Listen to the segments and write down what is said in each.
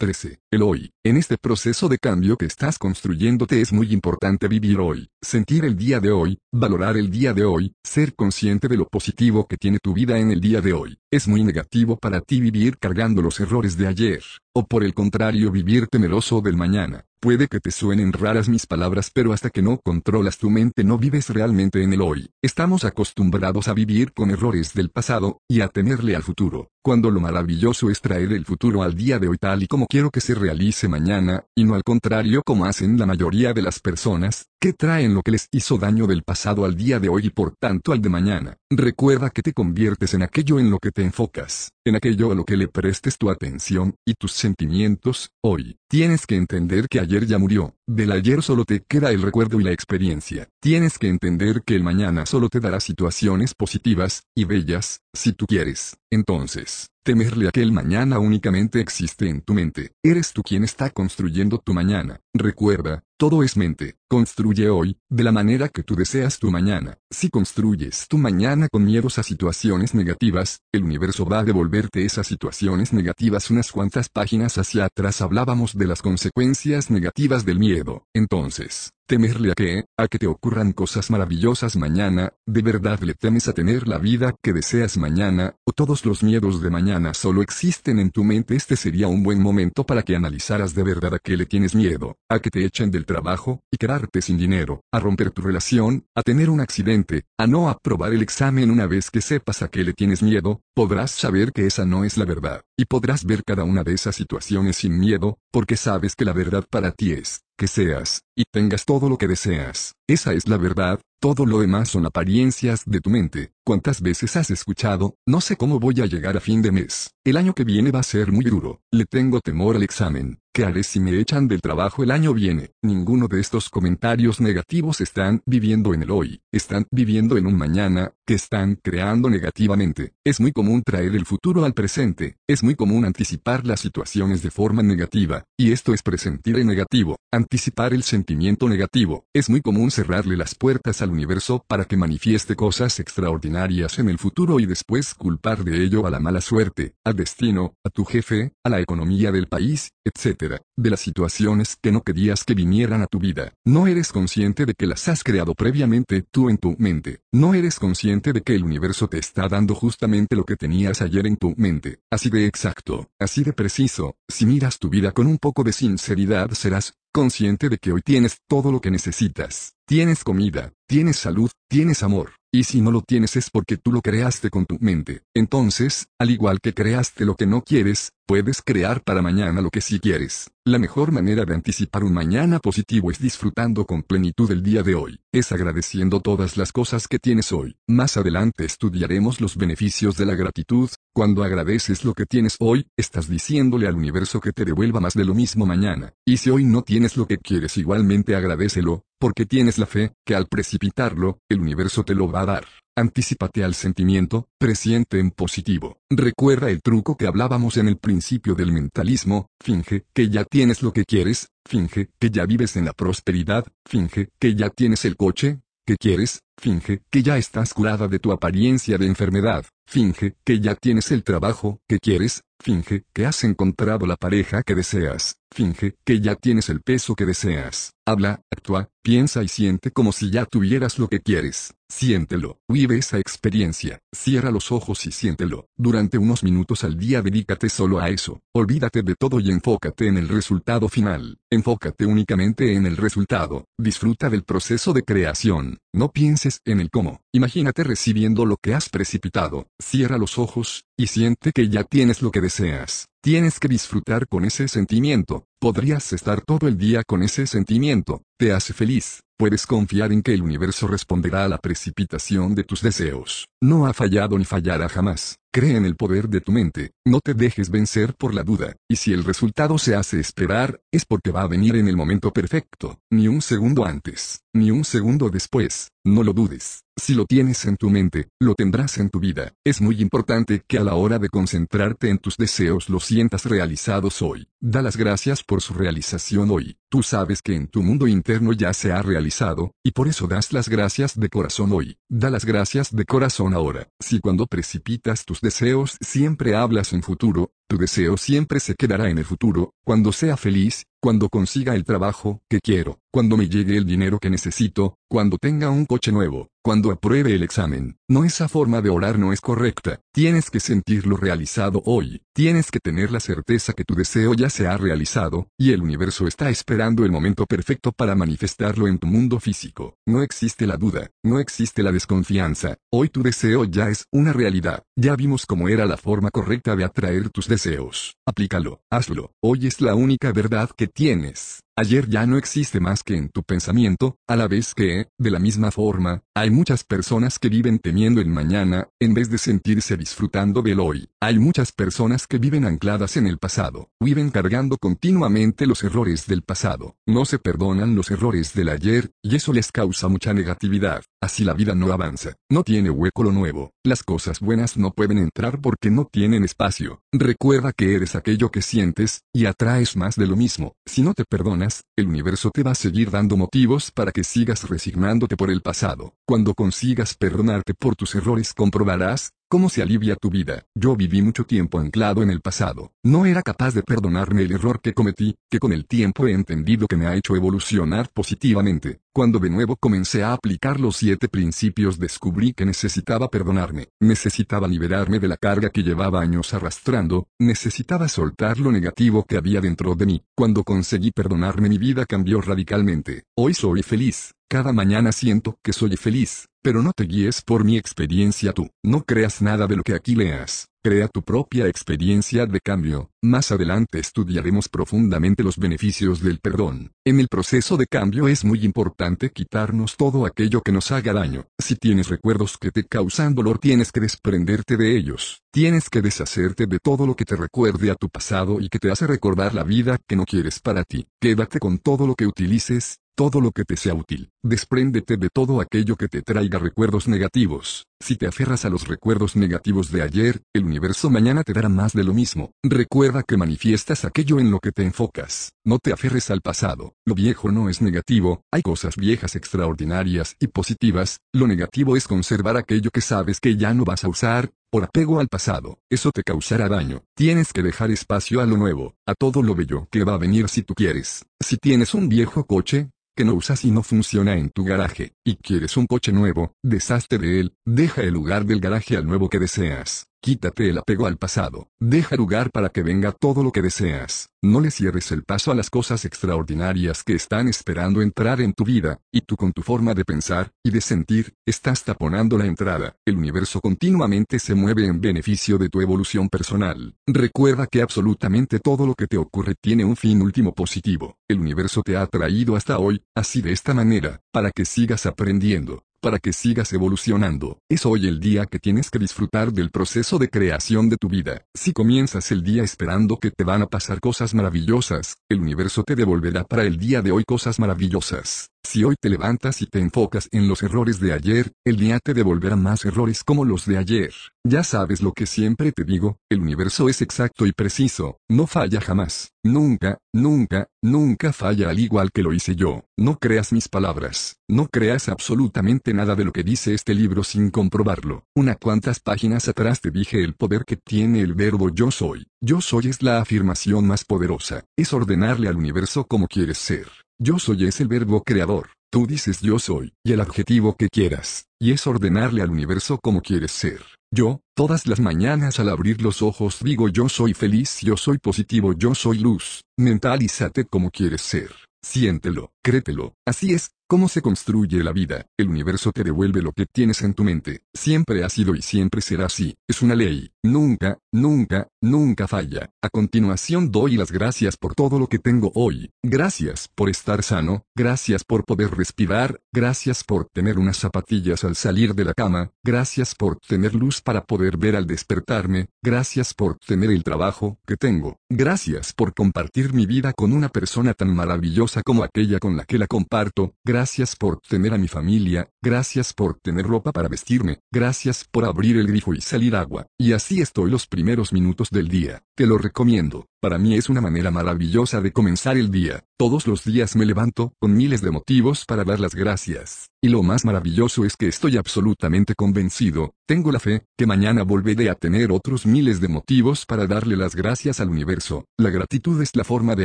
13. El hoy. En este proceso de cambio que estás construyéndote es muy importante vivir hoy, sentir el día de hoy, valorar el día de hoy, ser consciente de lo positivo que tiene tu vida en el día de hoy. Es muy negativo para ti vivir cargando los errores de ayer, o por el contrario vivir temeroso del mañana. Puede que te suenen raras mis palabras pero hasta que no controlas tu mente no vives realmente en el hoy. Estamos acostumbrados a vivir con errores del pasado, y a temerle al futuro, cuando lo maravilloso es traer el futuro al día de hoy tal y como quiero que se realice mañana, y no al contrario como hacen la mayoría de las personas, que traen lo que les hizo daño del pasado al día de hoy y por tanto al de mañana. Recuerda que te conviertes en aquello en lo que te enfocas, en aquello a lo que le prestes tu atención, y tus sentimientos, hoy. Tienes que entender que ayer ya murió, del ayer solo te queda el recuerdo y la experiencia. Tienes que entender que el mañana solo te dará situaciones positivas, y bellas, si tú quieres. Entonces, temerle a que el mañana únicamente existe en tu mente. Eres tú quien está construyendo tu mañana. Recuerda, todo es mente. Construye hoy, de la manera que tú deseas tu mañana. Si construyes tu mañana con miedos a situaciones negativas, el universo va a devolverte esas situaciones negativas unas cuantas páginas hacia atrás hablábamos de las consecuencias negativas del miedo. Entonces, temerle a que, a que te ocurran cosas maravillosas mañana, de verdad le temes a tener la vida que deseas mañana, o todos los miedos de mañana solo existen en tu mente. Este sería un buen momento para que analizaras de verdad a qué le tienes miedo, a que te echen del trabajo, y quedarte sin dinero, a romper tu relación, a tener un accidente, a no aprobar el examen. Una vez que sepas a qué le tienes miedo, podrás saber que esa no es la verdad, y podrás ver cada una de esas situaciones sin miedo, porque sabes que la verdad para ti es, que seas, y tengas todo lo que deseas. Esa es la verdad, todo lo demás son apariencias de tu mente. ¿Cuántas veces has escuchado, no sé cómo voy a llegar a fin de mes? El año que viene va a ser muy duro. Le tengo temor al examen. ¿Qué haré si me echan del trabajo el año viene? Ninguno de estos comentarios negativos están viviendo en el hoy. Están viviendo en un mañana, que están creando negativamente. Es muy común traer el futuro al presente. Es muy común anticipar las situaciones de forma negativa. Y esto es presentir el negativo. Anticipar el sentimiento negativo. Es muy común cerrarle las puertas al universo para que manifieste cosas extraordinarias en el futuro y después culpar de ello a la mala suerte, al destino, a tu jefe, a la economía del país, etc. De las situaciones que no querías que vinieran a tu vida. No eres consciente de que las has creado previamente tú en tu mente. No eres consciente de que el universo te está dando justamente lo que tenías ayer en tu mente. Así de exacto, así de preciso. Si miras tu vida con un poco de sinceridad serás consciente de que hoy tienes todo lo que necesitas. Tienes comida, tienes salud, tienes amor. Y si no lo tienes es porque tú lo creaste con tu mente. Entonces, al igual que creaste lo que no quieres, puedes crear para mañana lo que sí quieres. La mejor manera de anticipar un mañana positivo es disfrutando con plenitud el día de hoy. Es agradeciendo todas las cosas que tienes hoy. Más adelante estudiaremos los beneficios de la gratitud. Cuando agradeces lo que tienes hoy, estás diciéndole al universo que te devuelva más de lo mismo mañana. Y si hoy no tienes lo que quieres igualmente agradecelo, porque tienes la fe, que al precipitarlo, el universo te lo va a dar. Anticípate al sentimiento, presiente en positivo. Recuerda el truco que hablábamos en el principio del mentalismo, finge que ya tienes lo que quieres, finge que ya vives en la prosperidad, finge que ya tienes el coche, que quieres, finge que ya estás curada de tu apariencia de enfermedad, finge que ya tienes el trabajo que quieres, finge que has encontrado la pareja que deseas, finge que ya tienes el peso que deseas, habla, actúa, piensa y siente como si ya tuvieras lo que quieres. Siéntelo, vive esa experiencia, cierra los ojos y siéntelo. Durante unos minutos al día dedícate solo a eso. Olvídate de todo y enfócate en el resultado final. Enfócate únicamente en el resultado. Disfruta del proceso de creación. No pienses en el cómo. Imagínate recibiendo lo que has precipitado. Cierra los ojos, y siente que ya tienes lo que deseas. Tienes que disfrutar con ese sentimiento. Podrías estar todo el día con ese sentimiento. Te hace feliz. Puedes confiar en que el universo responderá a la precipitación de tus deseos. No ha fallado ni fallará jamás. Cree en el poder de tu mente, no te dejes vencer por la duda, y si el resultado se hace esperar, es porque va a venir en el momento perfecto, ni un segundo antes, ni un segundo después, no lo dudes. Si lo tienes en tu mente, lo tendrás en tu vida. Es muy importante que a la hora de concentrarte en tus deseos los sientas realizados hoy. Da las gracias por su realización hoy. Tú sabes que en tu mundo interno ya se ha realizado, y por eso das las gracias de corazón hoy. Da las gracias de corazón ahora. Si cuando precipitas tus deseos siempre hablas en futuro, Tu deseo siempre se quedará en el futuro, cuando sea feliz, cuando consiga el trabajo que quiero, cuando me llegue el dinero que necesito, cuando tenga un coche nuevo, cuando apruebe el examen. No esa forma de orar no es correcta. Tienes que sentirlo realizado hoy. Tienes que tener la certeza que tu deseo ya se ha realizado, y el universo está esperando el momento perfecto para manifestarlo en tu mundo físico. No existe la duda, no existe la desconfianza. Hoy tu deseo ya es una realidad. Ya vimos cómo era la forma correcta de atraer tus deseos. Aplícalo, hazlo. Hoy es la única verdad que tienes. Ayer ya no existe más que en tu pensamiento, a la vez que, de la misma forma, hay muchas personas que viven temiendo el mañana, en vez de sentirse disfrutando del hoy. Hay muchas personas que viven ancladas en el pasado, viven cargando continuamente los errores del pasado, no se perdonan los errores del ayer, y eso les causa mucha negatividad. Así la vida no avanza, no tiene hueco lo nuevo, las cosas buenas no pueden entrar porque no tienen espacio. Recuerda que eres aquello que sientes, y atraes más de lo mismo. Si no te perdonas, el universo te va a seguir dando motivos para que sigas resignándote por el pasado. Cuando consigas perdonarte por tus errores comprobarás, ¿Cómo se alivia tu vida? Yo viví mucho tiempo anclado en el pasado. No era capaz de perdonarme el error que cometí, que con el tiempo he entendido que me ha hecho evolucionar positivamente. Cuando de nuevo comencé a aplicar los siete principios descubrí que necesitaba perdonarme, necesitaba liberarme de la carga que llevaba años arrastrando, necesitaba soltar lo negativo que había dentro de mí. Cuando conseguí perdonarme mi vida cambió radicalmente. Hoy soy feliz, cada mañana siento que soy feliz, pero no te guíes por mi experiencia tú. No creas nada de lo que aquí leas. Crea tu propia experiencia de cambio. Más adelante estudiaremos profundamente los beneficios del perdón. En el proceso de cambio es muy importante quitarnos todo aquello que nos haga daño. Si tienes recuerdos que te causan dolor tienes que desprenderte de ellos. Tienes que deshacerte de todo lo que te recuerde a tu pasado y que te hace recordar la vida que no quieres para ti. Quédate con todo lo que utilices, todo lo que te sea útil. Despréndete de todo aquello que te traiga recuerdos negativos. Si te aferras a los recuerdos negativos de ayer, el universo mañana te dará más de lo mismo. Recuerda que manifiestas aquello en lo que te enfocas. No te aferres al pasado. Lo viejo no es negativo, hay cosas viejas extraordinarias y positivas. Lo negativo es conservar aquello que sabes que ya no vas a usar, por apego al pasado, eso te causará daño. Tienes que dejar espacio a lo nuevo, a todo lo bello que va a venir si tú quieres. Si tienes un viejo coche, que no usas y no funciona en tu garaje, y quieres un coche nuevo, deshazte de él, deja el lugar del garaje al nuevo que deseas. Quítate el apego al pasado. Deja lugar para que venga todo lo que deseas. No le cierres el paso a las cosas extraordinarias que están esperando entrar en tu vida, y tú con tu forma de pensar y de sentir, estás taponando la entrada. El universo continuamente se mueve en beneficio de tu evolución personal. Recuerda que absolutamente todo lo que te ocurre tiene un fin último positivo. El universo te ha traído hasta hoy, así de esta manera, para que sigas aprendiendo para que sigas evolucionando. Es hoy el día que tienes que disfrutar del proceso de creación de tu vida. Si comienzas el día esperando que te van a pasar cosas maravillosas, el universo te devolverá para el día de hoy cosas maravillosas. Si hoy te levantas y te enfocas en los errores de ayer, el día te devolverá más errores como los de ayer. Ya sabes lo que siempre te digo, el universo es exacto y preciso, no falla jamás, nunca, nunca, nunca falla al igual que lo hice yo. No creas mis palabras, no creas absolutamente nada de lo que dice este libro sin comprobarlo. Una cuantas páginas atrás te dije el poder que tiene el verbo yo soy. Yo soy es la afirmación más poderosa, es ordenarle al universo como quieres ser. Yo soy es el verbo creador. Tú dices yo soy, y el adjetivo que quieras, y es ordenarle al universo como quieres ser. Yo, todas las mañanas al abrir los ojos digo yo soy feliz, yo soy positivo, yo soy luz. Mentalízate como quieres ser. Siéntelo, créetelo. Así es, ¿Cómo se construye la vida? El universo te devuelve lo que tienes en tu mente. Siempre ha sido y siempre será así. Es una ley. Nunca, nunca, nunca falla. A continuación doy las gracias por todo lo que tengo hoy. Gracias por estar sano. Gracias por poder respirar. Gracias por tener unas zapatillas al salir de la cama. Gracias por tener luz para poder ver al despertarme. Gracias por tener el trabajo que tengo. Gracias por compartir mi vida con una persona tan maravillosa como aquella con la que la comparto. Gracias por tener a mi familia, gracias por tener ropa para vestirme, gracias por abrir el grifo y salir agua. Y así estoy los primeros minutos del día. Te lo recomiendo. Para mí es una manera maravillosa de comenzar el día. Todos los días me levanto con miles de motivos para dar las gracias. Y lo más maravilloso es que estoy absolutamente convencido, tengo la fe, que mañana volveré a tener otros miles de motivos para darle las gracias al universo. La gratitud es la forma de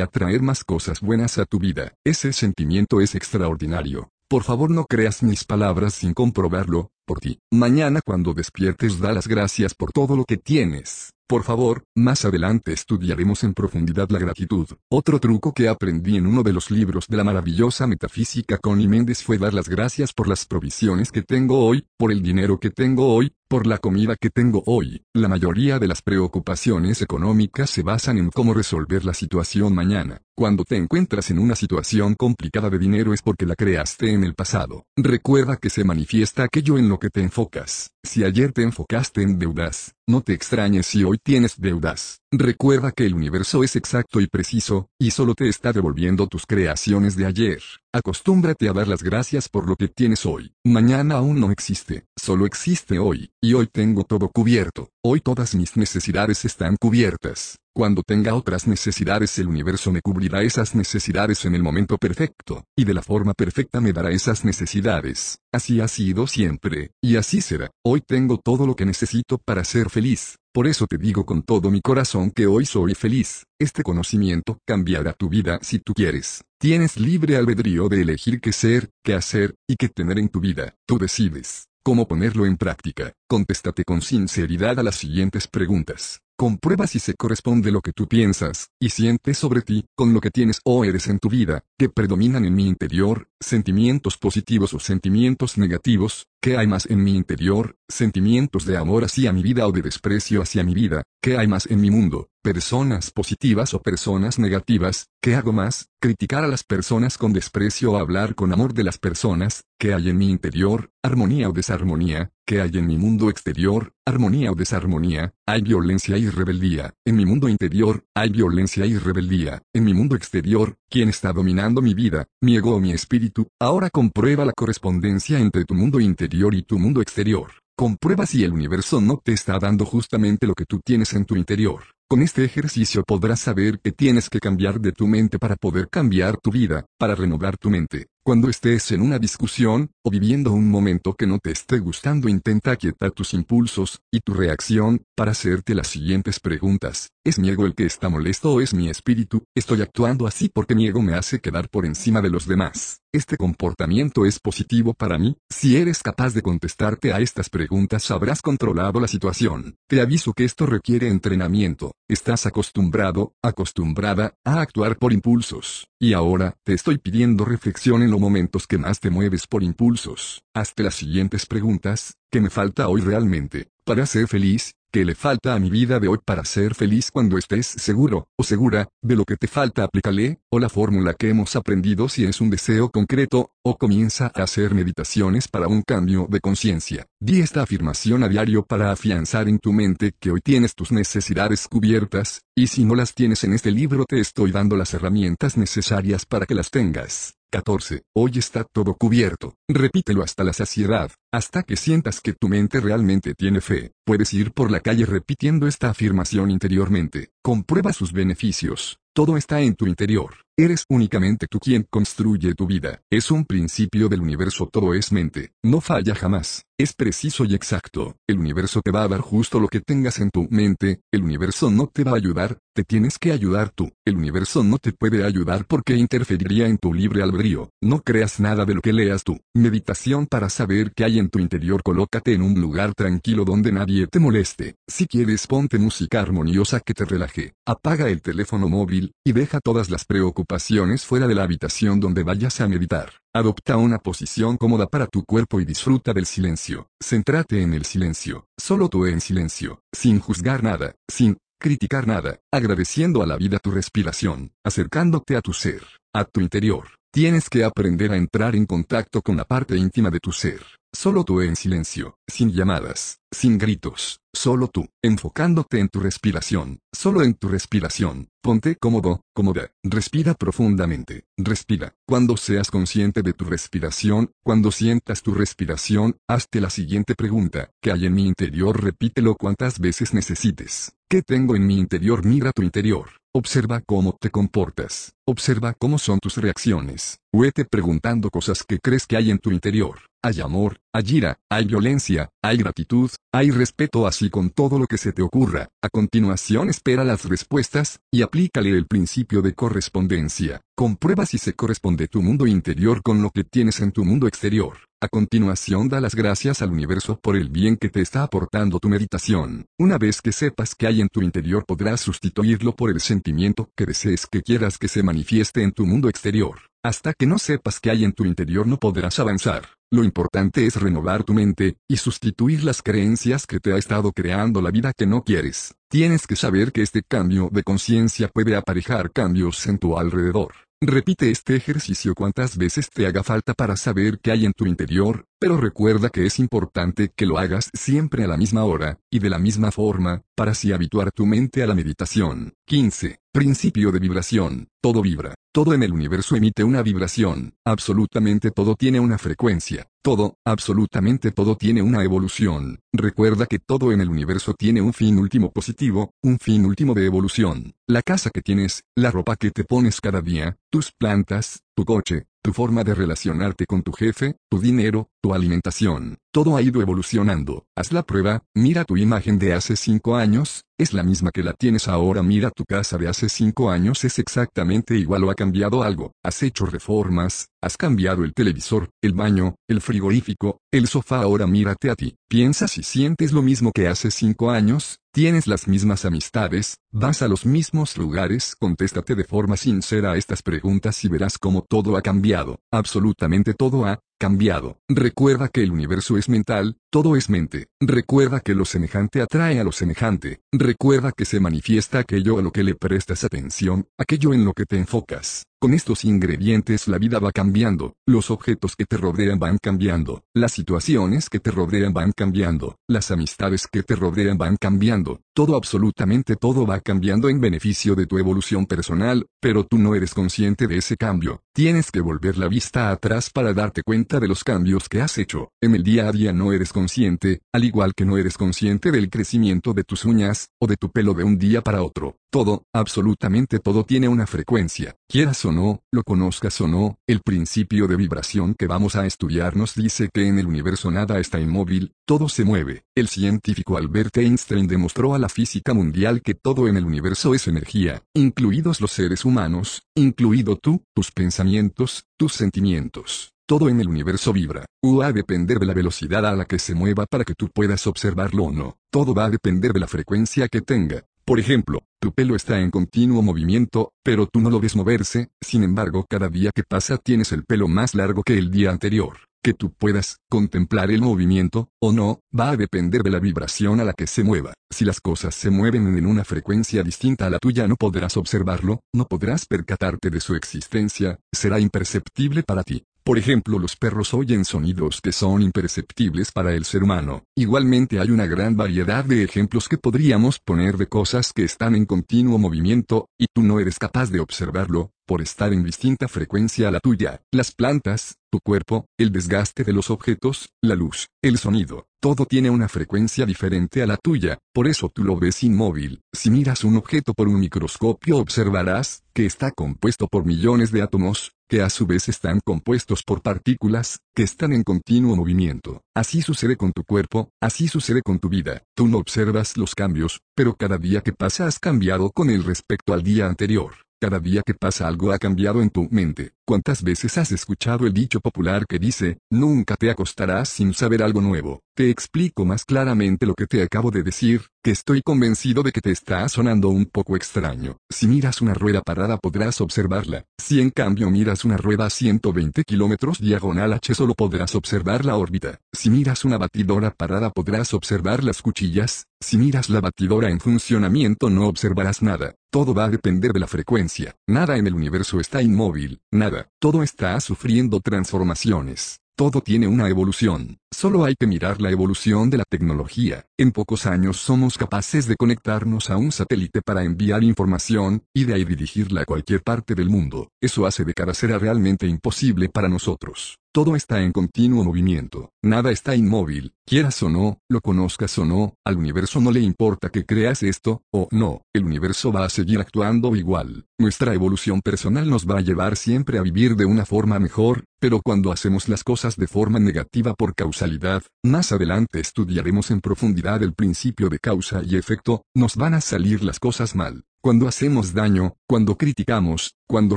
atraer más cosas buenas a tu vida. Ese sentimiento es extraordinario. Por favor no creas mis palabras sin comprobarlo, por ti. Mañana cuando despiertes da las gracias por todo lo que tienes. Por favor, más adelante estudiaremos en profundidad la gratitud. Otro truco que aprendí en uno de los libros de la maravillosa metafísica Connie Méndez fue dar las gracias por las provisiones que tengo hoy, por el dinero que tengo hoy, por la comida que tengo hoy. La mayoría de las preocupaciones económicas se basan en cómo resolver la situación mañana. Cuando te encuentras en una situación complicada de dinero es porque la creaste en el pasado. Recuerda que se manifiesta aquello en lo que te enfocas. Si ayer te enfocaste en deudas, no te extrañes si hoy tienes deudas. Recuerda que el universo es exacto y preciso, y solo te está devolviendo tus creaciones de ayer. Acostúmbrate a dar las gracias por lo que tienes hoy. Mañana aún no existe, solo existe hoy, y hoy tengo todo cubierto. Hoy todas mis necesidades están cubiertas. Cuando tenga otras necesidades el universo me cubrirá esas necesidades en el momento perfecto, y de la forma perfecta me dará esas necesidades. Así ha sido siempre, y así será. Hoy tengo todo lo que necesito para ser feliz. Por eso te digo con todo mi corazón que hoy soy feliz. Este conocimiento cambiará tu vida si tú quieres. Tienes libre albedrío de elegir qué ser, qué hacer, y qué tener en tu vida. Tú decides. ¿Cómo ponerlo en práctica? Contéstate con sinceridad a las siguientes preguntas. Comprueba si se corresponde lo que tú piensas, y sientes sobre ti, con lo que tienes o eres en tu vida, que predominan en mi interior, sentimientos positivos o sentimientos negativos, ¿qué hay más en mi interior, sentimientos de amor hacia mi vida o de desprecio hacia mi vida, ¿qué hay más en mi mundo, personas positivas o personas negativas, ¿qué hago más, criticar a las personas con desprecio o hablar con amor de las personas, ¿qué hay en mi interior, armonía o desarmonía, ¿qué hay en mi mundo exterior, armonía o desarmonía, hay violencia y rebeldía, en mi mundo interior, hay violencia y rebeldía, en mi mundo exterior, ¿quién está dominando mi vida, mi ego o mi espíritu? Ahora comprueba la correspondencia entre tu mundo interior y tu mundo exterior. Comprueba si el universo no te está dando justamente lo que tú tienes en tu interior. Con este ejercicio podrás saber que tienes que cambiar de tu mente para poder cambiar tu vida, para renovar tu mente. Cuando estés en una discusión, o viviendo un momento que no te esté gustando, intenta quietar tus impulsos, y tu reacción, para hacerte las siguientes preguntas. ¿Es mi ego el que está molesto o es mi espíritu? Estoy actuando así porque mi ego me hace quedar por encima de los demás. ¿Este comportamiento es positivo para mí? Si eres capaz de contestarte a estas preguntas habrás controlado la situación. Te aviso que esto requiere entrenamiento. Estás acostumbrado, acostumbrada, a actuar por impulsos. Y ahora, te estoy pidiendo reflexión en los momentos que más te mueves por impulsos. Hazte las siguientes preguntas, ¿qué me falta hoy realmente, para ser feliz? ¿Qué le falta a mi vida de hoy para ser feliz cuando estés seguro, o segura, de lo que te falta? Aplícale, o la fórmula que hemos aprendido si es un deseo concreto, o comienza a hacer meditaciones para un cambio de conciencia. Di esta afirmación a diario para afianzar en tu mente que hoy tienes tus necesidades cubiertas, y si no las tienes en este libro te estoy dando las herramientas necesarias para que las tengas. 14. Hoy está todo cubierto. Repítelo hasta la saciedad, hasta que sientas que tu mente realmente tiene fe. Puedes ir por la calle repitiendo esta afirmación interiormente. Comprueba sus beneficios. Todo está en tu interior. Eres únicamente tú quien construye tu vida. Es un principio del universo, todo es mente. No falla jamás. Es preciso y exacto. El universo te va a dar justo lo que tengas en tu mente. El universo no te va a ayudar, te tienes que ayudar tú. El universo no te puede ayudar porque interferiría en tu libre albedrío. No creas nada de lo que leas tú. Meditación para saber qué hay en tu interior. Colócate en un lugar tranquilo donde nadie te moleste. Si quieres ponte música armoniosa que te relaje. Apaga el teléfono móvil, y deja todas las preocupaciones fuera de la habitación donde vayas a meditar. Adopta una posición cómoda para tu cuerpo y disfruta del silencio. Céntrate en el silencio, solo tú en silencio, sin juzgar nada, sin criticar nada, agradeciendo a la vida tu respiración, acercándote a tu ser, a tu interior. Tienes que aprender a entrar en contacto con la parte íntima de tu ser, solo tú en silencio, sin llamadas, sin gritos, solo tú, enfocándote en tu respiración, solo en tu respiración. Ponte cómodo, cómoda, respira profundamente, respira. Cuando seas consciente de tu respiración, cuando sientas tu respiración, hazte la siguiente pregunta, ¿qué hay en mi interior? Repítelo cuantas veces necesites. ¿Qué tengo en mi interior? Mira tu interior. Observa cómo te comportas. Observa cómo son tus reacciones. Huete preguntando cosas que crees que hay en tu interior. Hay amor, hay ira, hay violencia, hay gratitud, hay respeto así con todo lo que se te ocurra. A continuación espera las respuestas, y aplícale el principio de correspondencia. Comprueba si se corresponde tu mundo interior con lo que tienes en tu mundo exterior. A continuación da las gracias al universo por el bien que te está aportando tu meditación. Una vez que sepas que hay en tu interior podrás sustituirlo por el sentimiento que desees que quieras que se manifieste en tu mundo exterior. Hasta que no sepas que hay en tu interior no podrás avanzar. Lo importante es renovar tu mente, y sustituir las creencias que te ha estado creando la vida que no quieres. Tienes que saber que este cambio de conciencia puede aparejar cambios en tu alrededor. Repite este ejercicio cuantas veces te haga falta para saber qué hay en tu interior, pero recuerda que es importante que lo hagas siempre a la misma hora, y de la misma forma, para así habituar tu mente a la meditación. 15. Principio de vibración. Todo vibra. Todo en el universo emite una vibración. Absolutamente todo tiene una frecuencia. Todo, absolutamente todo tiene una evolución. Recuerda que todo en el universo tiene un fin último positivo, un fin último de evolución. La casa que tienes, la ropa que te pones cada día, tus plantas, tu coche, tu forma de relacionarte con tu jefe, tu dinero, tu alimentación, todo ha ido evolucionando. Haz la prueba, mira tu imagen de hace cinco años, es la misma que la tienes ahora. Mira tu casa de hace cinco años es exactamente igual o ha cambiado algo. Has hecho reformas, has cambiado el televisor, el baño, el frigorífico, el sofá. Ahora mírate a ti. Piensa si sientes lo mismo que hace cinco años, tienes las mismas amistades, vas a los mismos lugares. Contéstate de forma sincera a estas preguntas y verás cómo todo ha cambiado. Absolutamente todo ha cambiado. Recuerda que el universo es mental, todo es mente. Recuerda que lo semejante atrae a lo semejante. Recuerda que se manifiesta aquello a lo que le prestas atención, aquello en lo que te enfocas. Con estos ingredientes la vida va cambiando, los objetos que te rodean van cambiando, las situaciones que te rodean van cambiando, las amistades que te rodean van cambiando, todo absolutamente todo va cambiando en beneficio de tu evolución personal, pero tú no eres consciente de ese cambio. Tienes que volver la vista atrás para darte cuenta de los cambios que has hecho. En el día a día no eres consciente, al igual que no eres consciente del crecimiento de tus uñas, o de tu pelo de un día para otro. Todo, absolutamente todo tiene una frecuencia. Quieras o no, lo conozcas o no, el principio de vibración que vamos a estudiar nos dice que en el universo nada está inmóvil, todo se mueve. El científico Albert Einstein demostró a la física mundial que todo en el universo es energía, incluidos los seres humanos, incluido tú, tus pensamientos, tus sentimientos. Todo en el universo vibra. U va a depender de la velocidad a la que se mueva para que tú puedas observarlo o no. Todo va a depender de la frecuencia que tenga. Por ejemplo, tu pelo está en continuo movimiento, pero tú no lo ves moverse, sin embargo cada día que pasa tienes el pelo más largo que el día anterior. Que tú puedas contemplar el movimiento, o no, va a depender de la vibración a la que se mueva. Si las cosas se mueven en una frecuencia distinta a la tuya no podrás observarlo, no podrás percatarte de su existencia, será imperceptible para ti. Por ejemplo, los perros oyen sonidos que son imperceptibles para el ser humano. Igualmente hay una gran variedad de ejemplos que podríamos poner de cosas que están en continuo movimiento, y tú no eres capaz de observarlo, por estar en distinta frecuencia a la tuya. Las plantas, tu cuerpo, el desgaste de los objetos, la luz, el sonido, todo tiene una frecuencia diferente a la tuya, por eso tú lo ves inmóvil. Si miras un objeto por un microscopio observarás que está compuesto por millones de átomos, que a su vez están compuestos por partículas, que están en continuo movimiento. Así sucede con tu cuerpo, así sucede con tu vida. Tú no observas los cambios, pero cada día que pasa has cambiado con el respecto al día anterior. Cada día que pasa algo ha cambiado en tu mente. ¿Cuántas veces has escuchado el dicho popular que dice, nunca te acostarás sin saber algo nuevo? Te explico más claramente lo que te acabo de decir, que estoy convencido de que te está sonando un poco extraño. Si miras una rueda parada podrás observarla. Si en cambio miras una rueda a 120 kilómetros diagonal H solo podrás observar la órbita. Si miras una batidora parada podrás observar las cuchillas. Si miras la batidora en funcionamiento no observarás nada. Todo va a depender de la frecuencia. Nada en el universo está inmóvil, nada todo está sufriendo transformaciones. Todo tiene una evolución. Solo hay que mirar la evolución de la tecnología. En pocos años somos capaces de conectarnos a un satélite para enviar información, y de ahí dirigirla a cualquier parte del mundo. Eso hace de cara ser realmente imposible para nosotros. Todo está en continuo movimiento, nada está inmóvil, quieras o no, lo conozcas o no, al universo no le importa que creas esto, o no, el universo va a seguir actuando igual. Nuestra evolución personal nos va a llevar siempre a vivir de una forma mejor, pero cuando hacemos las cosas de forma negativa por causalidad, más adelante estudiaremos en profundidad el principio de causa y efecto, nos van a salir las cosas mal. Cuando hacemos daño, cuando criticamos, cuando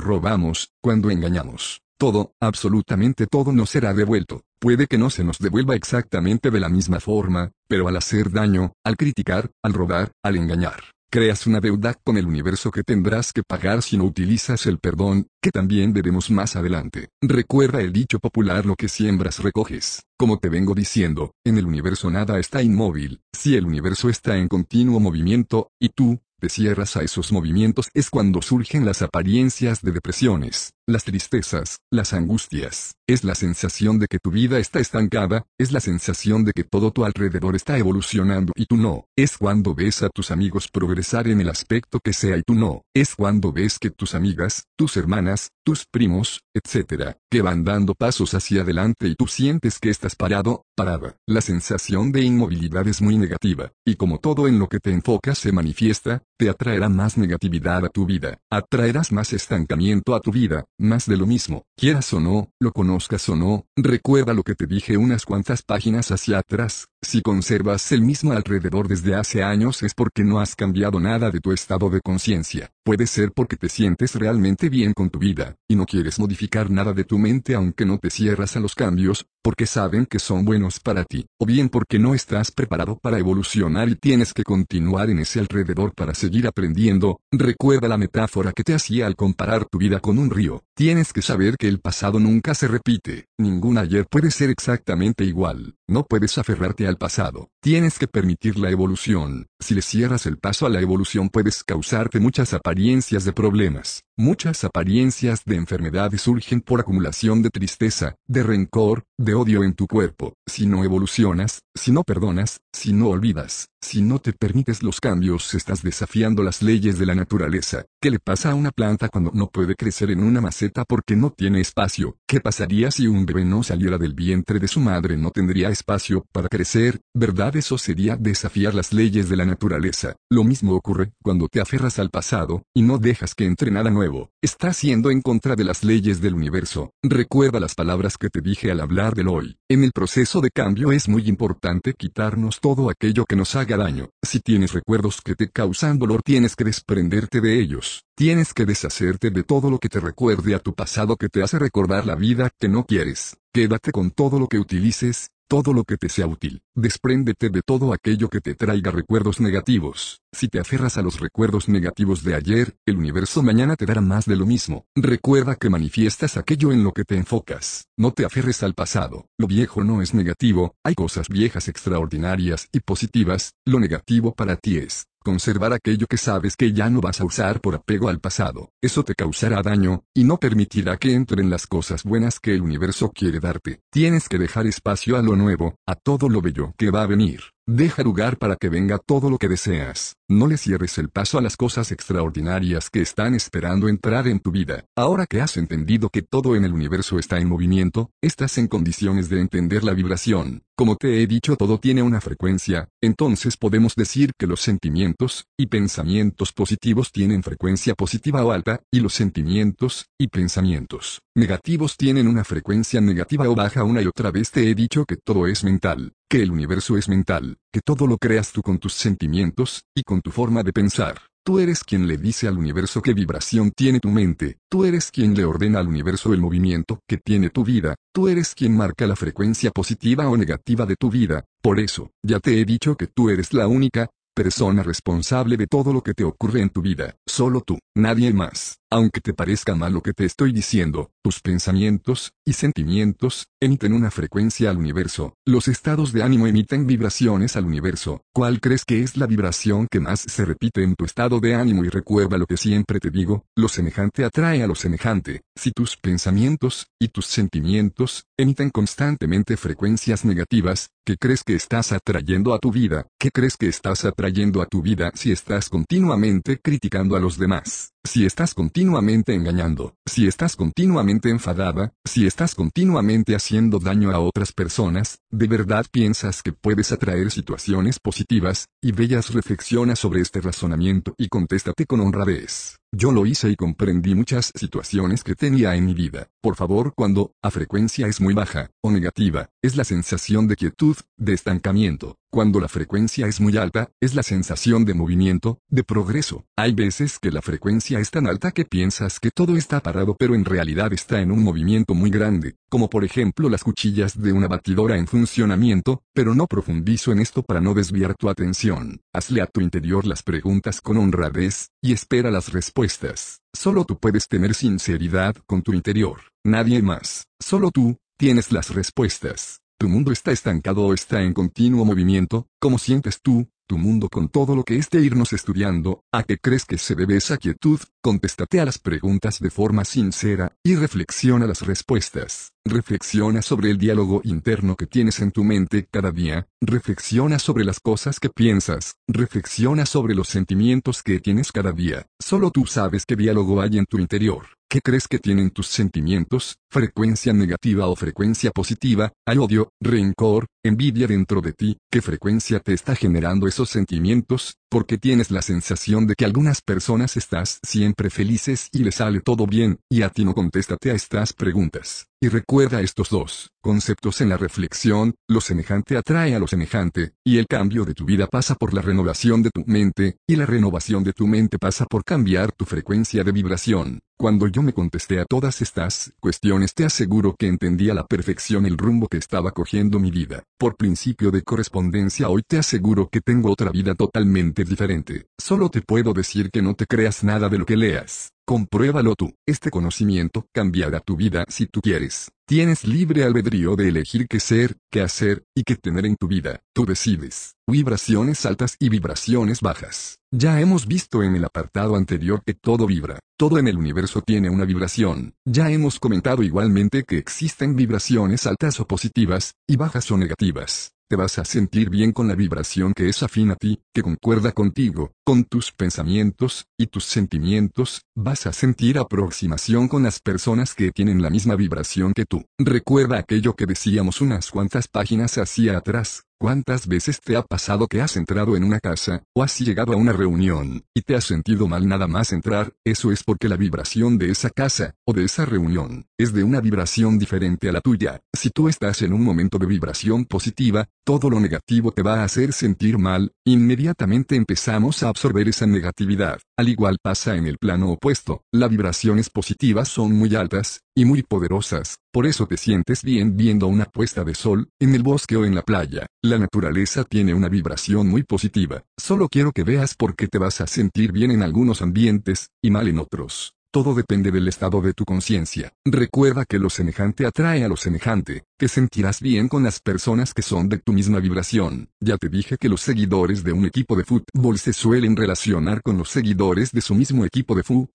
robamos, cuando engañamos todo, absolutamente todo nos será devuelto. Puede que no se nos devuelva exactamente de la misma forma, pero al hacer daño, al criticar, al robar, al engañar, creas una deuda con el universo que tendrás que pagar si no utilizas el perdón, que también veremos más adelante. Recuerda el dicho popular lo que siembras recoges. Como te vengo diciendo, en el universo nada está inmóvil, si el universo está en continuo movimiento, y tú, te cierras a esos movimientos es cuando surgen las apariencias de depresiones, las tristezas, las angustias, es la sensación de que tu vida está estancada, es la sensación de que todo tu alrededor está evolucionando y tú no, es cuando ves a tus amigos progresar en el aspecto que sea y tú no, es cuando ves que tus amigas, tus hermanas, tus primos, etc., que van dando pasos hacia adelante y tú sientes que estás parado, parada. La sensación de inmovilidad es muy negativa, y como todo en lo que te enfocas se manifiesta, te atraerá más negatividad a tu vida, atraerás más estancamiento a tu vida, más de lo mismo, quieras o no, lo conozcas o no, recuerda lo que te dije unas cuantas páginas hacia atrás, si conservas el mismo alrededor desde hace años es porque no has cambiado nada de tu estado de conciencia. Puede ser porque te sientes realmente bien con tu vida, y no quieres modificar nada de tu mente aunque no te cierras a los cambios, porque saben que son buenos para ti, o bien porque no estás preparado para evolucionar y tienes que continuar en ese alrededor para seguir aprendiendo. Recuerda la metáfora que te hacía al comparar tu vida con un río. Tienes que saber que el pasado nunca se repite, ningún ayer puede ser exactamente igual, no puedes aferrarte al pasado, tienes que permitir la evolución, si le cierras el paso a la evolución puedes causarte muchas apariencias de problemas, muchas apariencias de enfermedades surgen por acumulación de tristeza, de rencor, de odio en tu cuerpo, si no evolucionas, si no perdonas, si no olvidas, si no te permites los cambios estás desafiando las leyes de la naturaleza. ¿Qué le pasa a una planta cuando no puede crecer en una maceta porque no tiene espacio? ¿Qué pasaría si un bebé no saliera del vientre de su madre no tendría espacio para crecer? ¿Verdad eso sería desafiar las leyes de la naturaleza? Lo mismo ocurre cuando te aferras al pasado, y no dejas que entre nada nuevo. Estás yendo en contra de las leyes del universo. Recuerda las palabras que te dije al hablar del hoy. En el proceso de cambio es muy importante quitarnos todo aquello que nos haga daño. Si tienes recuerdos que te causan dolor tienes que desprenderte de ellos. Tienes que deshacerte de todo lo que te recuerde a tu pasado que te hace recordar la vida que no quieres. Quédate con todo lo que utilices, todo lo que te sea útil. Despréndete de todo aquello que te traiga recuerdos negativos. Si te aferras a los recuerdos negativos de ayer, el universo mañana te dará más de lo mismo. Recuerda que manifiestas aquello en lo que te enfocas. No te aferres al pasado. Lo viejo no es negativo, hay cosas viejas extraordinarias y positivas, lo negativo para ti es conservar aquello que sabes que ya no vas a usar por apego al pasado. Eso te causará daño, y no permitirá que entren las cosas buenas que el universo quiere darte. Tienes que dejar espacio a lo nuevo, a todo lo bello que va a venir. Deja lugar para que venga todo lo que deseas. No le cierres el paso a las cosas extraordinarias que están esperando entrar en tu vida. Ahora que has entendido que todo en el universo está en movimiento, estás en condiciones de entender la vibración. Como te he dicho todo tiene una frecuencia, entonces podemos decir que los sentimientos y pensamientos positivos tienen frecuencia positiva o alta, y los sentimientos y pensamientos negativos tienen una frecuencia negativa o baja una y otra vez te he dicho que todo es mental, que el universo es mental, que todo lo creas tú con tus sentimientos, y con tu forma de pensar. Tú eres quien le dice al universo qué vibración tiene tu mente, tú eres quien le ordena al universo el movimiento que tiene tu vida, tú eres quien marca la frecuencia positiva o negativa de tu vida, por eso, ya te he dicho que tú eres la única, persona responsable de todo lo que te ocurre en tu vida, solo tú. Nadie más. Aunque te parezca mal lo que te estoy diciendo, tus pensamientos y sentimientos emiten una frecuencia al universo. Los estados de ánimo emiten vibraciones al universo. ¿Cuál crees que es la vibración que más se repite en tu estado de ánimo? Y recuerda lo que siempre te digo, lo semejante atrae a lo semejante. Si tus pensamientos y tus sentimientos emiten constantemente frecuencias negativas, ¿qué crees que estás atrayendo a tu vida? ¿Qué crees que estás atrayendo a tu vida si estás continuamente criticando a los demás? Si estás continuamente engañando, si estás continuamente enfadada, si estás continuamente haciendo daño a otras personas, ¿de verdad piensas que puedes atraer situaciones positivas y bellas? Reflexiona sobre este razonamiento y contéstate con honradez. Yo lo hice y comprendí muchas situaciones que tenía en mi vida. Por favor, cuando, a frecuencia es muy baja, o negativa, es la sensación de quietud, de estancamiento. Cuando la frecuencia es muy alta, es la sensación de movimiento, de progreso. Hay veces que la frecuencia es tan alta que piensas que todo está parado pero en realidad está en un movimiento muy grande, como por ejemplo las cuchillas de una batidora en funcionamiento, pero no profundizo en esto para no desviar tu atención. Hazle a tu interior las preguntas con honradez, y espera las respuestas. Solo tú puedes tener sinceridad con tu interior. Nadie más. Solo tú, tienes las respuestas. Tu mundo está estancado o está en continuo movimiento, ¿cómo sientes tú, tu mundo con todo lo que es de irnos estudiando, ¿a qué crees que se debe esa quietud? Contéstate a las preguntas de forma sincera, y reflexiona las respuestas. Reflexiona sobre el diálogo interno que tienes en tu mente cada día, reflexiona sobre las cosas que piensas, reflexiona sobre los sentimientos que tienes cada día. Solo tú sabes qué diálogo hay en tu interior. ¿Qué crees que tienen tus sentimientos? ¿Frecuencia negativa o frecuencia positiva? ¿Hay odio, rencor, envidia dentro de ti? ¿Qué frecuencia te está generando esos sentimientos? Porque tienes la sensación de que algunas personas estás siempre felices y les sale todo bien, y a ti no contéstate a estas preguntas. Y recuerda estos dos conceptos en la reflexión, lo semejante atrae a lo semejante, y el cambio de tu vida pasa por la renovación de tu mente, y la renovación de tu mente pasa por cambiar tu frecuencia de vibración. Cuando yo me contesté a todas estas cuestiones te aseguro que entendí a la perfección el rumbo que estaba cogiendo mi vida. Por principio de correspondencia hoy te aseguro que tengo otra vida totalmente diferente. Solo te puedo decir que no te creas nada de lo que leas. Compruébalo tú. Este conocimiento cambiará tu vida si tú quieres. Tienes libre albedrío de elegir qué ser, qué hacer, y qué tener en tu vida. Tú decides. Vibraciones altas y vibraciones bajas. Ya hemos visto en el apartado anterior que todo vibra. Todo en el universo tiene una vibración. Ya hemos comentado igualmente que existen vibraciones altas o positivas, y bajas o negativas te vas a sentir bien con la vibración que es afín a ti, que concuerda contigo, con tus pensamientos, y tus sentimientos, vas a sentir aproximación con las personas que tienen la misma vibración que tú. Recuerda aquello que decíamos unas cuantas páginas hacia atrás, ¿Cuántas veces te ha pasado que has entrado en una casa, o has llegado a una reunión, y te has sentido mal nada más entrar? Eso es porque la vibración de esa casa, o de esa reunión, es de una vibración diferente a la tuya. Si tú estás en un momento de vibración positiva, todo lo negativo te va a hacer sentir mal, inmediatamente empezamos a absorber esa negatividad. Al igual pasa en el plano opuesto, las vibraciones positivas son muy altas, y muy poderosas, por eso te sientes bien viendo una puesta de sol, en el bosque o en la playa. La naturaleza tiene una vibración muy positiva, solo quiero que veas por qué te vas a sentir bien en algunos ambientes, y mal en otros. Todo depende del estado de tu conciencia. Recuerda que lo semejante atrae a lo semejante, que sentirás bien con las personas que son de tu misma vibración. Ya te dije que los seguidores de un equipo de fútbol se suelen relacionar con los seguidores de su mismo equipo de fútbol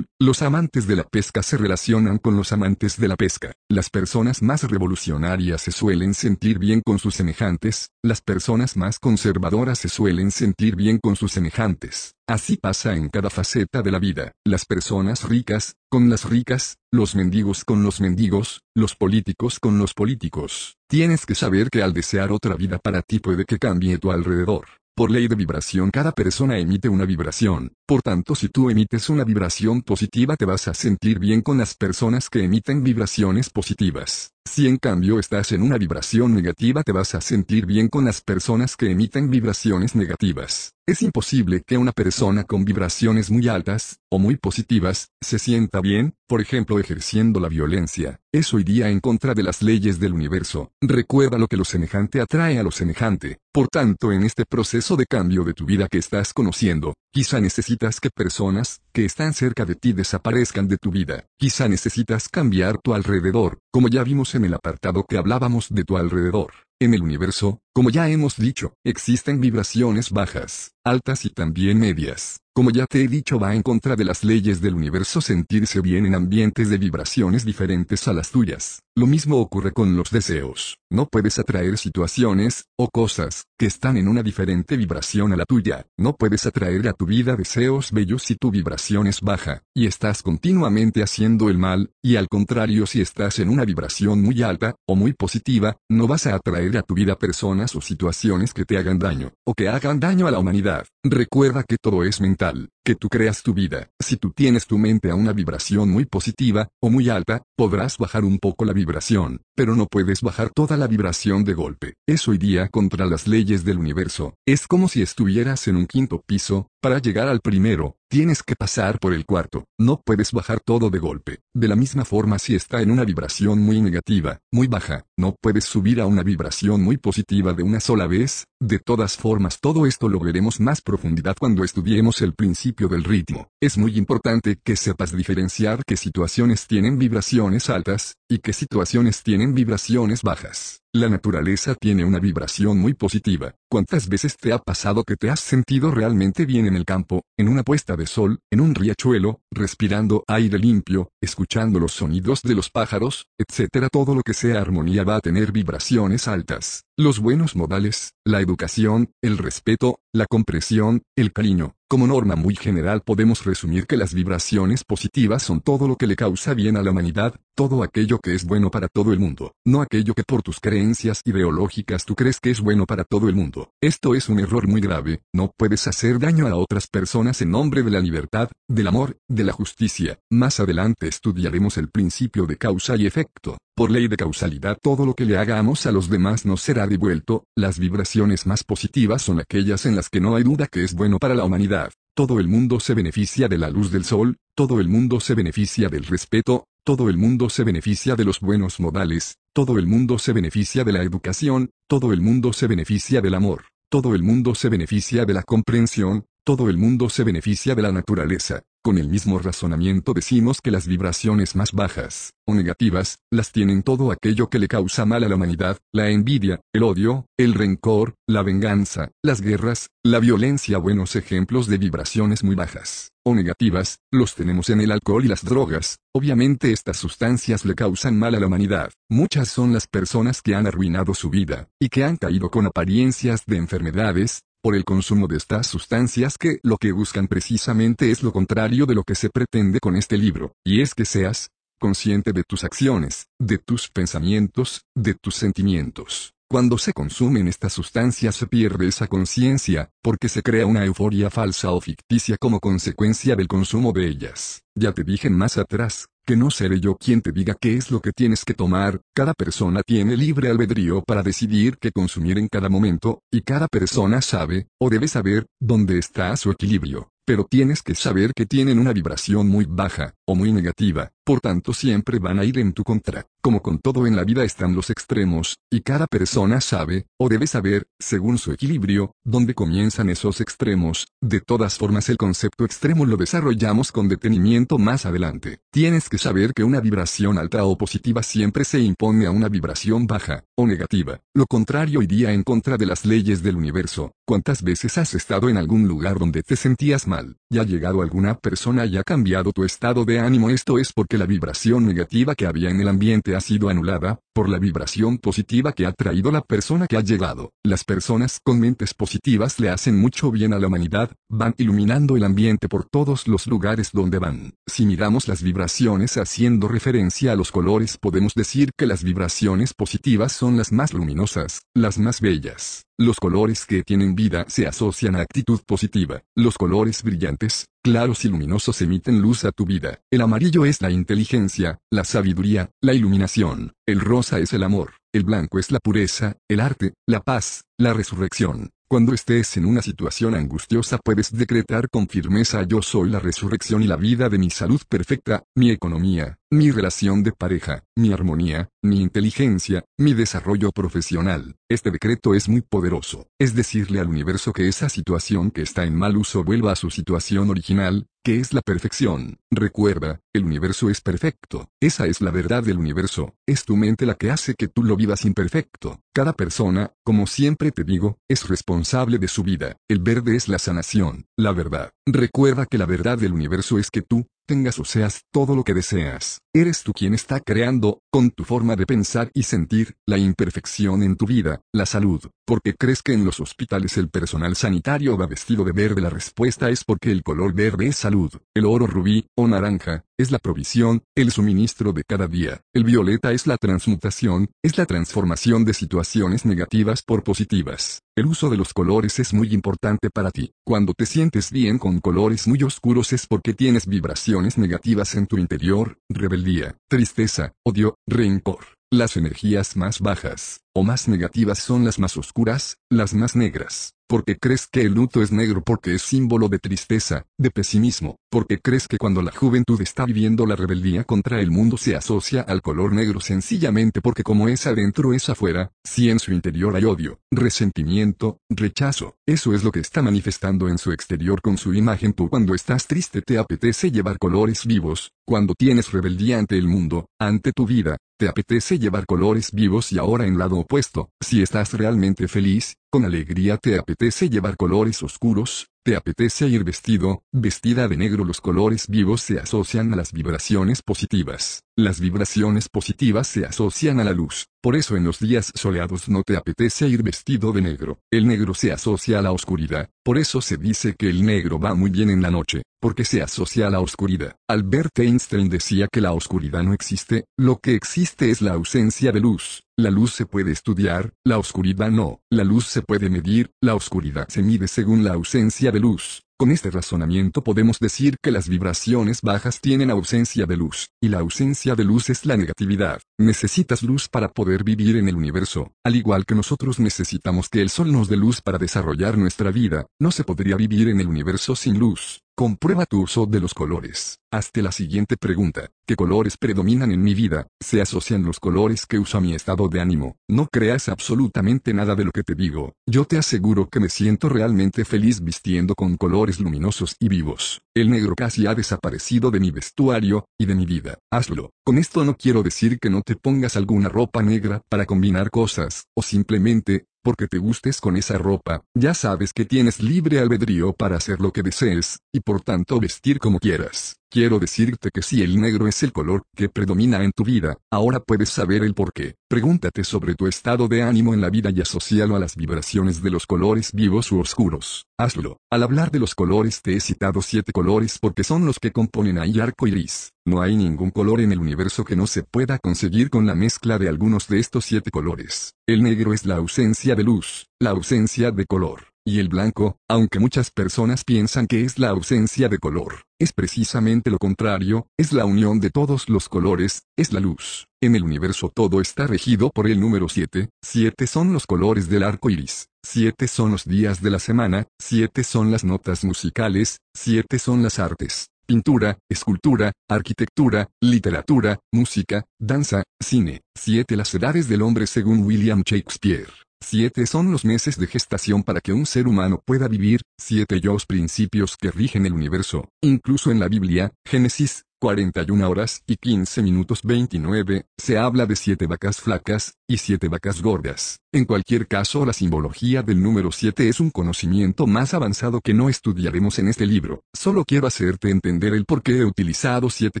los amantes de la pesca se relacionan con los amantes de la pesca. Las personas más revolucionarias se suelen sentir bien con sus semejantes, las personas más conservadoras se suelen sentir bien con sus semejantes. Así pasa en cada faceta de la vida. Las personas ricas, con las ricas, los mendigos con los mendigos, los políticos con los políticos. Tienes que saber que al desear otra vida para ti puede que cambie tu alrededor. Por ley de vibración cada persona emite una vibración, por tanto si tú emites una vibración positiva te vas a sentir bien con las personas que emiten vibraciones positivas. Si en cambio estás en una vibración negativa te vas a sentir bien con las personas que emiten vibraciones negativas. Es imposible que una persona con vibraciones muy altas, o muy positivas, se sienta bien, por ejemplo ejerciendo la violencia. Eso iría en contra de las leyes del universo. Recuerda lo que lo semejante atrae a lo semejante. Por tanto, en este proceso de cambio de tu vida que estás conociendo, quizá necesitas que personas que están cerca de ti desaparezcan de tu vida. Quizá necesitas cambiar tu alrededor, como ya vimos en el apartado que hablábamos de tu alrededor. En el universo, como ya hemos dicho, existen vibraciones bajas, altas y también medias. Como ya te he dicho va en contra de las leyes del universo sentirse bien en ambientes de vibraciones diferentes a las tuyas. Lo mismo ocurre con los deseos. No puedes atraer situaciones, o cosas, que están en una diferente vibración a la tuya. No puedes atraer a tu vida deseos bellos si tu vibración es baja, y estás continuamente haciendo el mal, y al contrario si estás en una vibración muy alta, o muy positiva, no vas a atraer a tu vida personas o situaciones que te hagan daño, o que hagan daño a la humanidad. Recuerda que todo es mental que tú creas tu vida. Si tú tienes tu mente a una vibración muy positiva, o muy alta, podrás bajar un poco la vibración, pero no puedes bajar toda la vibración de golpe. Eso iría contra las leyes del universo. Es como si estuvieras en un quinto piso, para llegar al primero, tienes que pasar por el cuarto. No puedes bajar todo de golpe. De la misma forma si está en una vibración muy negativa, muy baja, no puedes subir a una vibración muy positiva de una sola vez. De todas formas todo esto lo veremos más profundidad cuando estudiemos el principio del ritmo. Es muy importante que sepas diferenciar qué situaciones tienen vibraciones altas, y qué situaciones tienen vibraciones bajas. La naturaleza tiene una vibración muy positiva. ¿Cuántas veces te ha pasado que te has sentido realmente bien en el campo, en una puesta de sol, en un riachuelo, respirando aire limpio, escuchando los sonidos de los pájaros, etcétera? Todo lo que sea armonía va a tener vibraciones altas. Los buenos modales, la educación, el respeto, la compresión, el cariño. Como norma muy general podemos resumir que las vibraciones positivas son todo lo que le causa bien a la humanidad, todo aquello que es bueno para todo el mundo, no aquello que por tus creencias ideológicas tú crees que es bueno para todo el mundo. Esto es un error muy grave, no puedes hacer daño a otras personas en nombre de la libertad, del amor, de la justicia. Más adelante estudiaremos el principio de causa y efecto. Por ley de causalidad todo lo que le hagamos a los demás nos será devuelto, las vibraciones más positivas son aquellas en las que no hay duda que es bueno para la humanidad. Todo el mundo se beneficia de la luz del sol, todo el mundo se beneficia del respeto, todo el mundo se beneficia de los buenos modales, todo el mundo se beneficia de la educación, todo el mundo se beneficia del amor, todo el mundo se beneficia de la comprensión, todo el mundo se beneficia de la naturaleza. Con el mismo razonamiento decimos que las vibraciones más bajas, o negativas, las tienen todo aquello que le causa mal a la humanidad, la envidia, el odio, el rencor, la venganza, las guerras, la violencia. Buenos ejemplos de vibraciones muy bajas, o negativas, los tenemos en el alcohol y las drogas. Obviamente estas sustancias le causan mal a la humanidad. Muchas son las personas que han arruinado su vida, y que han caído con apariencias de enfermedades, por el consumo de estas sustancias que lo que buscan precisamente es lo contrario de lo que se pretende con este libro, y es que seas consciente de tus acciones, de tus pensamientos, de tus sentimientos. Cuando se consumen estas sustancias se pierde esa conciencia, porque se crea una euforia falsa o ficticia como consecuencia del consumo de ellas. Ya te dije más atrás, que no seré yo quien te diga qué es lo que tienes que tomar, cada persona tiene libre albedrío para decidir qué consumir en cada momento, y cada persona sabe, o debe saber, dónde está su equilibrio pero tienes que saber que tienen una vibración muy baja, o muy negativa, por tanto siempre van a ir en tu contra. Como con todo en la vida están los extremos, y cada persona sabe, o debe saber, según su equilibrio, dónde comienzan esos extremos. De todas formas el concepto extremo lo desarrollamos con detenimiento más adelante. Tienes que saber que una vibración alta o positiva siempre se impone a una vibración baja, o negativa. Lo contrario iría en contra de las leyes del universo. ¿Cuántas veces has estado en algún lugar donde te sentías mal, y ha llegado alguna persona y ha cambiado tu estado de ánimo? Esto es porque la vibración negativa que había en el ambiente ha sido anulada, por la vibración positiva que ha traído la persona que ha llegado. Las personas con mentes positivas le hacen mucho bien a la humanidad, van iluminando el ambiente por todos los lugares donde van. Si miramos las vibraciones haciendo referencia a los colores podemos decir que las vibraciones positivas son las más luminosas, las más bellas. Los colores que tienen vida se asocian a actitud positiva. Los colores brillantes, claros y luminosos emiten luz a tu vida. El amarillo es la inteligencia, la sabiduría, la iluminación. El rosa es el amor. El blanco es la pureza, el arte, la paz, la resurrección. Cuando estés en una situación angustiosa puedes decretar con firmeza yo soy la resurrección y la vida de mi salud perfecta, mi economía, mi relación de pareja, mi armonía, mi inteligencia, mi desarrollo profesional. Este decreto es muy poderoso. Es decirle al universo que esa situación que está en mal uso vuelva a su situación original, que es la perfección. Recuerda, el universo es perfecto. Esa es la verdad del universo. Es tu mente la que hace que tú lo vivas imperfecto. Cada persona, como siempre te digo, es responsable de su vida. El verde es la sanación, la verdad. Recuerda que la verdad del universo es que tú, tengas o seas todo lo que deseas. Eres tú quien está creando, con tu forma de pensar y sentir, la imperfección en tu vida, la salud. Porque crees que en los hospitales el personal sanitario va vestido de verde. La respuesta es porque el color verde es salud. El oro rubí, o naranja, es la provisión, el suministro de cada día. El violeta es la transmutación, es la transformación de situaciones negativas por positivas. El uso de los colores es muy importante para ti. Cuando te sientes bien con colores muy oscuros es porque tienes vibraciones negativas en tu interior, rebeldía, tristeza, odio, rencor. Las energías más bajas, o más negativas son las más oscuras, las más negras. Porque crees que el luto es negro porque es símbolo de tristeza, de pesimismo, porque crees que cuando la juventud está viviendo la rebeldía contra el mundo se asocia al color negro sencillamente porque como es adentro es afuera, si en su interior hay odio, resentimiento, rechazo, eso es lo que está manifestando en su exterior con su imagen. Tú cuando estás triste te apetece llevar colores vivos, cuando tienes rebeldía ante el mundo, ante tu vida, te apetece llevar colores vivos y ahora en lado opuesto, si estás realmente feliz, con alegría te apetece llevar colores oscuros, te apetece ir vestido, vestida de negro. Los colores vivos se asocian a las vibraciones positivas. Las vibraciones positivas se asocian a la luz. Por eso en los días soleados no te apetece ir vestido de negro. El negro se asocia a la oscuridad. Por eso se dice que el negro va muy bien en la noche, porque se asocia a la oscuridad. Albert Einstein decía que la oscuridad no existe, lo que existe es la ausencia de luz. La luz se puede estudiar, la oscuridad no. La luz se puede medir, la oscuridad se mide según la ausencia de luz. Con este razonamiento podemos decir que las vibraciones bajas tienen ausencia de luz, y la ausencia de luz es la negatividad. Necesitas luz para poder vivir en el universo, al igual que nosotros necesitamos que el sol nos dé luz para desarrollar nuestra vida, no se podría vivir en el universo sin luz. Comprueba tu uso de los colores. Hazte la siguiente pregunta. ¿Qué colores predominan en mi vida? Se asocian los colores que uso a mi estado de ánimo. No creas absolutamente nada de lo que te digo. Yo te aseguro que me siento realmente feliz vistiendo con colores luminosos y vivos. El negro casi ha desaparecido de mi vestuario, y de mi vida. Hazlo. Con esto no quiero decir que no te pongas alguna ropa negra para combinar cosas, o simplemente, porque te gustes con esa ropa, ya sabes que tienes libre albedrío para hacer lo que desees, y por tanto vestir como quieras. Quiero decirte que si el negro es el color que predomina en tu vida, ahora puedes saber el por qué. Pregúntate sobre tu estado de ánimo en la vida y asocialo a las vibraciones de los colores vivos u oscuros. Hazlo. Al hablar de los colores te he citado siete colores porque son los que componen ahí arco iris. No hay ningún color en el universo que no se pueda conseguir con la mezcla de algunos de estos siete colores. El negro es la ausencia de luz, la ausencia de color. Y el blanco, aunque muchas personas piensan que es la ausencia de color, es precisamente lo contrario, es la unión de todos los colores, es la luz. En el universo todo está regido por el número 7, 7 son los colores del arco iris, 7 son los días de la semana, 7 son las notas musicales, 7 son las artes, pintura, escultura, arquitectura, literatura, música, danza, cine, 7 las edades del hombre según William Shakespeare. Siete son los meses de gestación para que un ser humano pueda vivir, siete los principios que rigen el universo. Incluso en la Biblia, Génesis, 41 horas y 15 minutos 29, se habla de siete vacas flacas, y siete vacas gordas. En cualquier caso la simbología del número 7 es un conocimiento más avanzado que no estudiaremos en este libro. Solo quiero hacerte entender el por qué he utilizado siete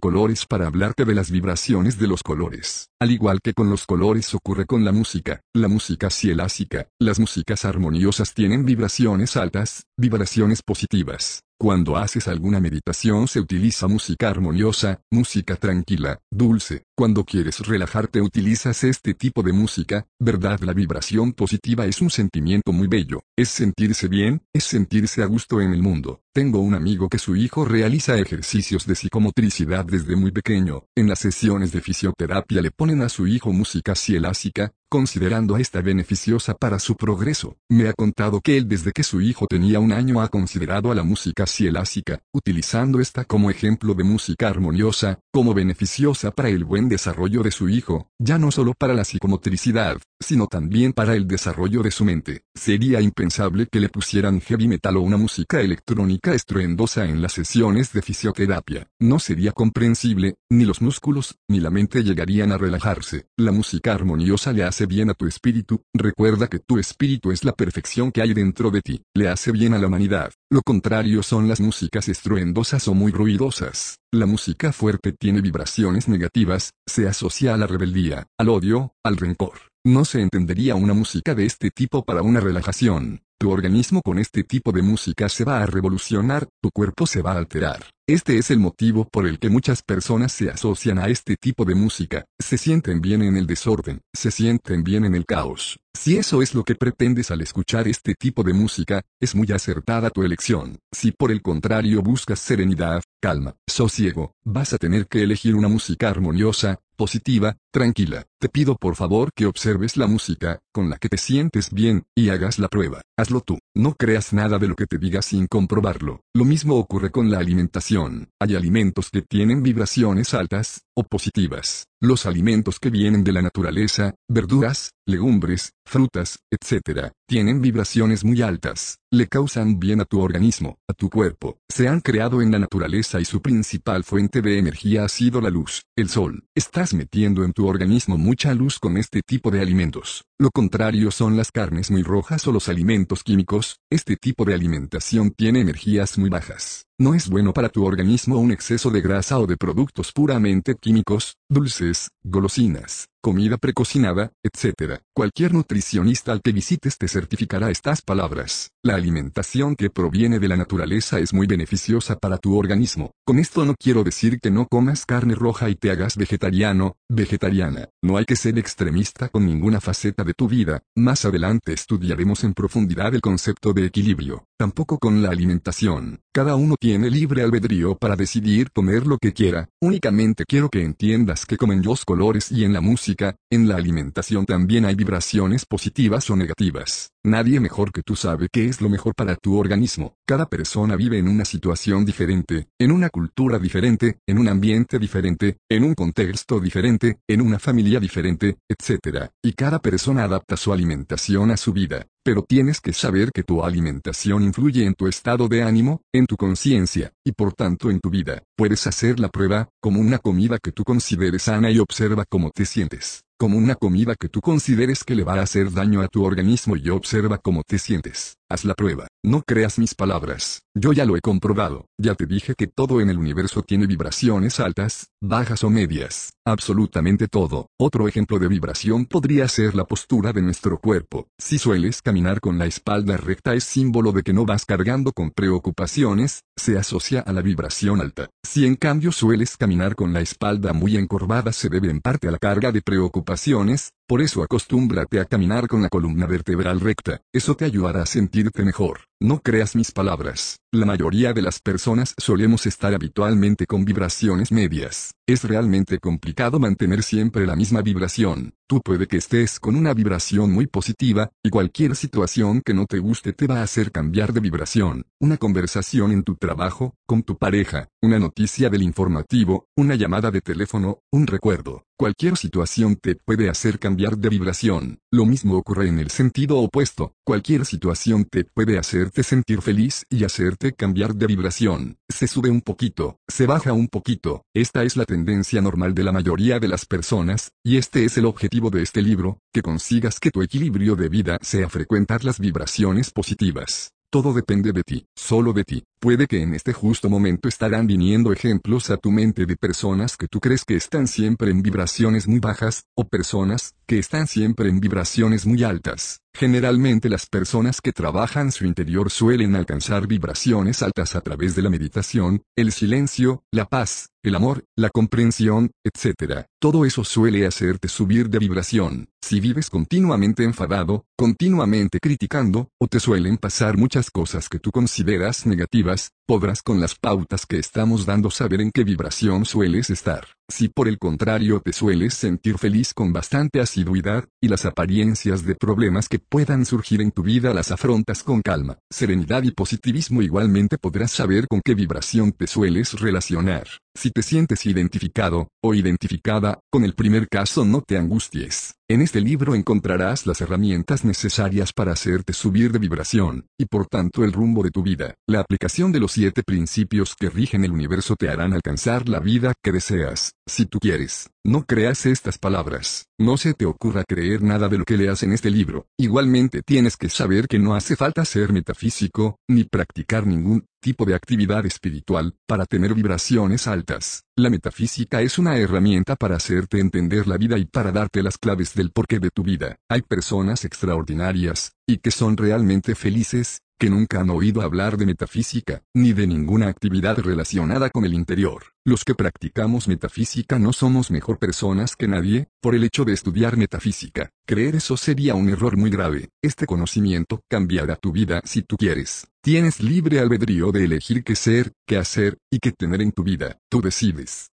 colores para hablarte de las vibraciones de los colores. Al igual que con los colores ocurre con la música, la música cielásica, las músicas armoniosas tienen vibraciones altas, vibraciones positivas. Cuando haces alguna meditación se utiliza música armoniosa, música tranquila, dulce, Cuando quieres relajarte utilizas este tipo de música, ¿verdad? La vibración positiva es un sentimiento muy bello, es sentirse bien, es sentirse a gusto en el mundo. Tengo un amigo que su hijo realiza ejercicios de psicomotricidad desde muy pequeño. En las sesiones de fisioterapia le ponen a su hijo música cielásica, considerando a esta beneficiosa para su progreso. Me ha contado que él desde que su hijo tenía un año ha considerado a la música cielásica, utilizando esta como ejemplo de música armoniosa, como beneficiosa para el buen desarrollo de su hijo, ya no solo para la psicomotricidad, sino también para el desarrollo de su mente. Sería impensable que le pusieran heavy metal o una música electrónica estruendosa en las sesiones de fisioterapia. No sería comprensible, ni los músculos, ni la mente llegarían a relajarse. La música armoniosa le hace bien a tu espíritu, recuerda que tu espíritu es la perfección que hay dentro de ti, le hace bien a la humanidad. Lo contrario son las músicas estruendosas o muy ruidosas. La música fuerte tiene vibraciones negativas, se asocia a la rebeldía, al odio, al rencor. No se entendería una música de este tipo para una relajación. Tu organismo con este tipo de música se va a revolucionar, tu cuerpo se va a alterar. Este es el motivo por el que muchas personas se asocian a este tipo de música, se sienten bien en el desorden, se sienten bien en el caos. Si eso es lo que pretendes al escuchar este tipo de música, es muy acertada tu elección. Si por el contrario buscas serenidad, calma, sosiego, vas a tener que elegir una música armoniosa, positiva, tranquila. Te pido por favor que observes la música, con la que te sientes bien, y hagas la prueba. Hazlo tú. No creas nada de lo que te diga sin comprobarlo. Lo mismo ocurre con la alimentación. Hay alimentos que tienen vibraciones altas, o positivas. Los alimentos que vienen de la naturaleza, verduras, legumbres, frutas, etc., tienen vibraciones muy altas, le causan bien a tu organismo, a tu cuerpo. Se han creado en la naturaleza y su principal fuente de energía ha sido la luz, el sol. Estás metiendo en tu organismo mucha luz con este tipo de alimentos. Lo contrario son las carnes muy rojas o los alimentos químicos, este tipo de alimentación tiene energías muy bajas. No es bueno para tu organismo un exceso de grasa o de productos puramente químicos, dulces, golosinas, comida precocinada, etc. Cualquier nutricionista al que visites te certificará estas palabras. La alimentación que proviene de la naturaleza es muy beneficiosa para tu organismo. Con esto no quiero decir que no comas carne roja y te hagas vegetariano, vegetariana. No hay que ser extremista con ninguna faceta de tu vida. Más adelante estudiaremos en profundidad el concepto de equilibrio. Tampoco con la alimentación. Cada uno tiene libre albedrío para decidir comer lo que quiera. Únicamente quiero que entiendas que como en los colores y en la música, en la alimentación también hay vibraciones positivas o negativas. Nadie mejor que tú sabe qué es lo mejor para tu organismo. Cada persona vive en una situación diferente, en una cultura diferente, en un ambiente diferente, en un contexto diferente, en una familia diferente, etc. Y cada persona adapta su alimentación a su vida. Pero tienes que saber que tu alimentación influye en tu estado de ánimo, en tu conciencia, y por tanto en tu vida. Puedes hacer la prueba, como una comida que tú consideres sana y observa cómo te sientes. Como una comida que tú consideres que le va a hacer daño a tu organismo y observa cómo te sientes. Haz la prueba. No creas mis palabras. Yo ya lo he comprobado. Ya te dije que todo en el universo tiene vibraciones altas, bajas o medias. Absolutamente todo. Otro ejemplo de vibración podría ser la postura de nuestro cuerpo. Si sueles caminar con la espalda recta es símbolo de que no vas cargando con preocupaciones, se asocia a la vibración alta. Si en cambio sueles caminar con la espalda muy encorvada se debe en parte a la carga de preocupaciones, por eso acostúmbrate a caminar con la columna vertebral recta, eso te ayudará a sentirte mejor. No creas mis palabras, la mayoría de las personas solemos estar habitualmente con vibraciones medias. Es realmente complicado mantener siempre la misma vibración. Tú puede que estés con una vibración muy positiva, y cualquier situación que no te guste te va a hacer cambiar de vibración. Una conversación en tu trabajo, con tu pareja, una noticia del informativo, una llamada de teléfono, un recuerdo. Cualquier situación te puede hacer cambiar de vibración. Lo mismo ocurre en el sentido opuesto. Cualquier situación te puede hacerte sentir feliz y hacerte cambiar de vibración. Se sube un poquito, se baja un poquito. Esta es la tendencia normal de la mayoría de las personas, y este es el objetivo de este libro, que consigas que tu equilibrio de vida sea frecuentar las vibraciones positivas. Todo depende de ti, solo de ti. Puede que en este justo momento estarán viniendo ejemplos a tu mente de personas que tú crees que están siempre en vibraciones muy bajas, o personas que están siempre en vibraciones muy altas. Generalmente las personas que trabajan su interior suelen alcanzar vibraciones altas a través de la meditación, el silencio, la paz, el amor, la comprensión, etc. Todo eso suele hacerte subir de vibración. Si vives continuamente enfadado, continuamente criticando, o te suelen pasar muchas cosas que tú consideras negativas, podrás con las pautas que estamos dando saber en qué vibración sueles estar. Si por el contrario te sueles sentir feliz con bastante asiduidad, y las apariencias de problemas que puedan surgir en tu vida las afrontas con calma, serenidad y positivismo igualmente podrás saber con qué vibración te sueles relacionar. Si te sientes identificado, o identificada, con el primer caso no te angusties. En este libro encontrarás las herramientas necesarias para hacerte subir de vibración, y por tanto el rumbo de tu vida. La aplicación de los siete principios que rigen el universo te harán alcanzar la vida que deseas, si tú quieres. No creas estas palabras. No se te ocurra creer nada de lo que leas en este libro. Igualmente tienes que saber que no hace falta ser metafísico, ni practicar ningún tipo de actividad espiritual, para tener vibraciones altas. La metafísica es una herramienta para hacerte entender la vida y para darte las claves del porqué de tu vida. Hay personas extraordinarias, y que son realmente felices, que nunca han oído hablar de metafísica, ni de ninguna actividad relacionada con el interior. Los que practicamos metafísica no somos mejor personas que nadie, por el hecho de estudiar metafísica. Creer eso sería un error muy grave. Este conocimiento cambiará tu vida si tú quieres. Tienes libre albedrío de elegir qué ser, qué hacer, y qué tener en tu vida. Tú decides.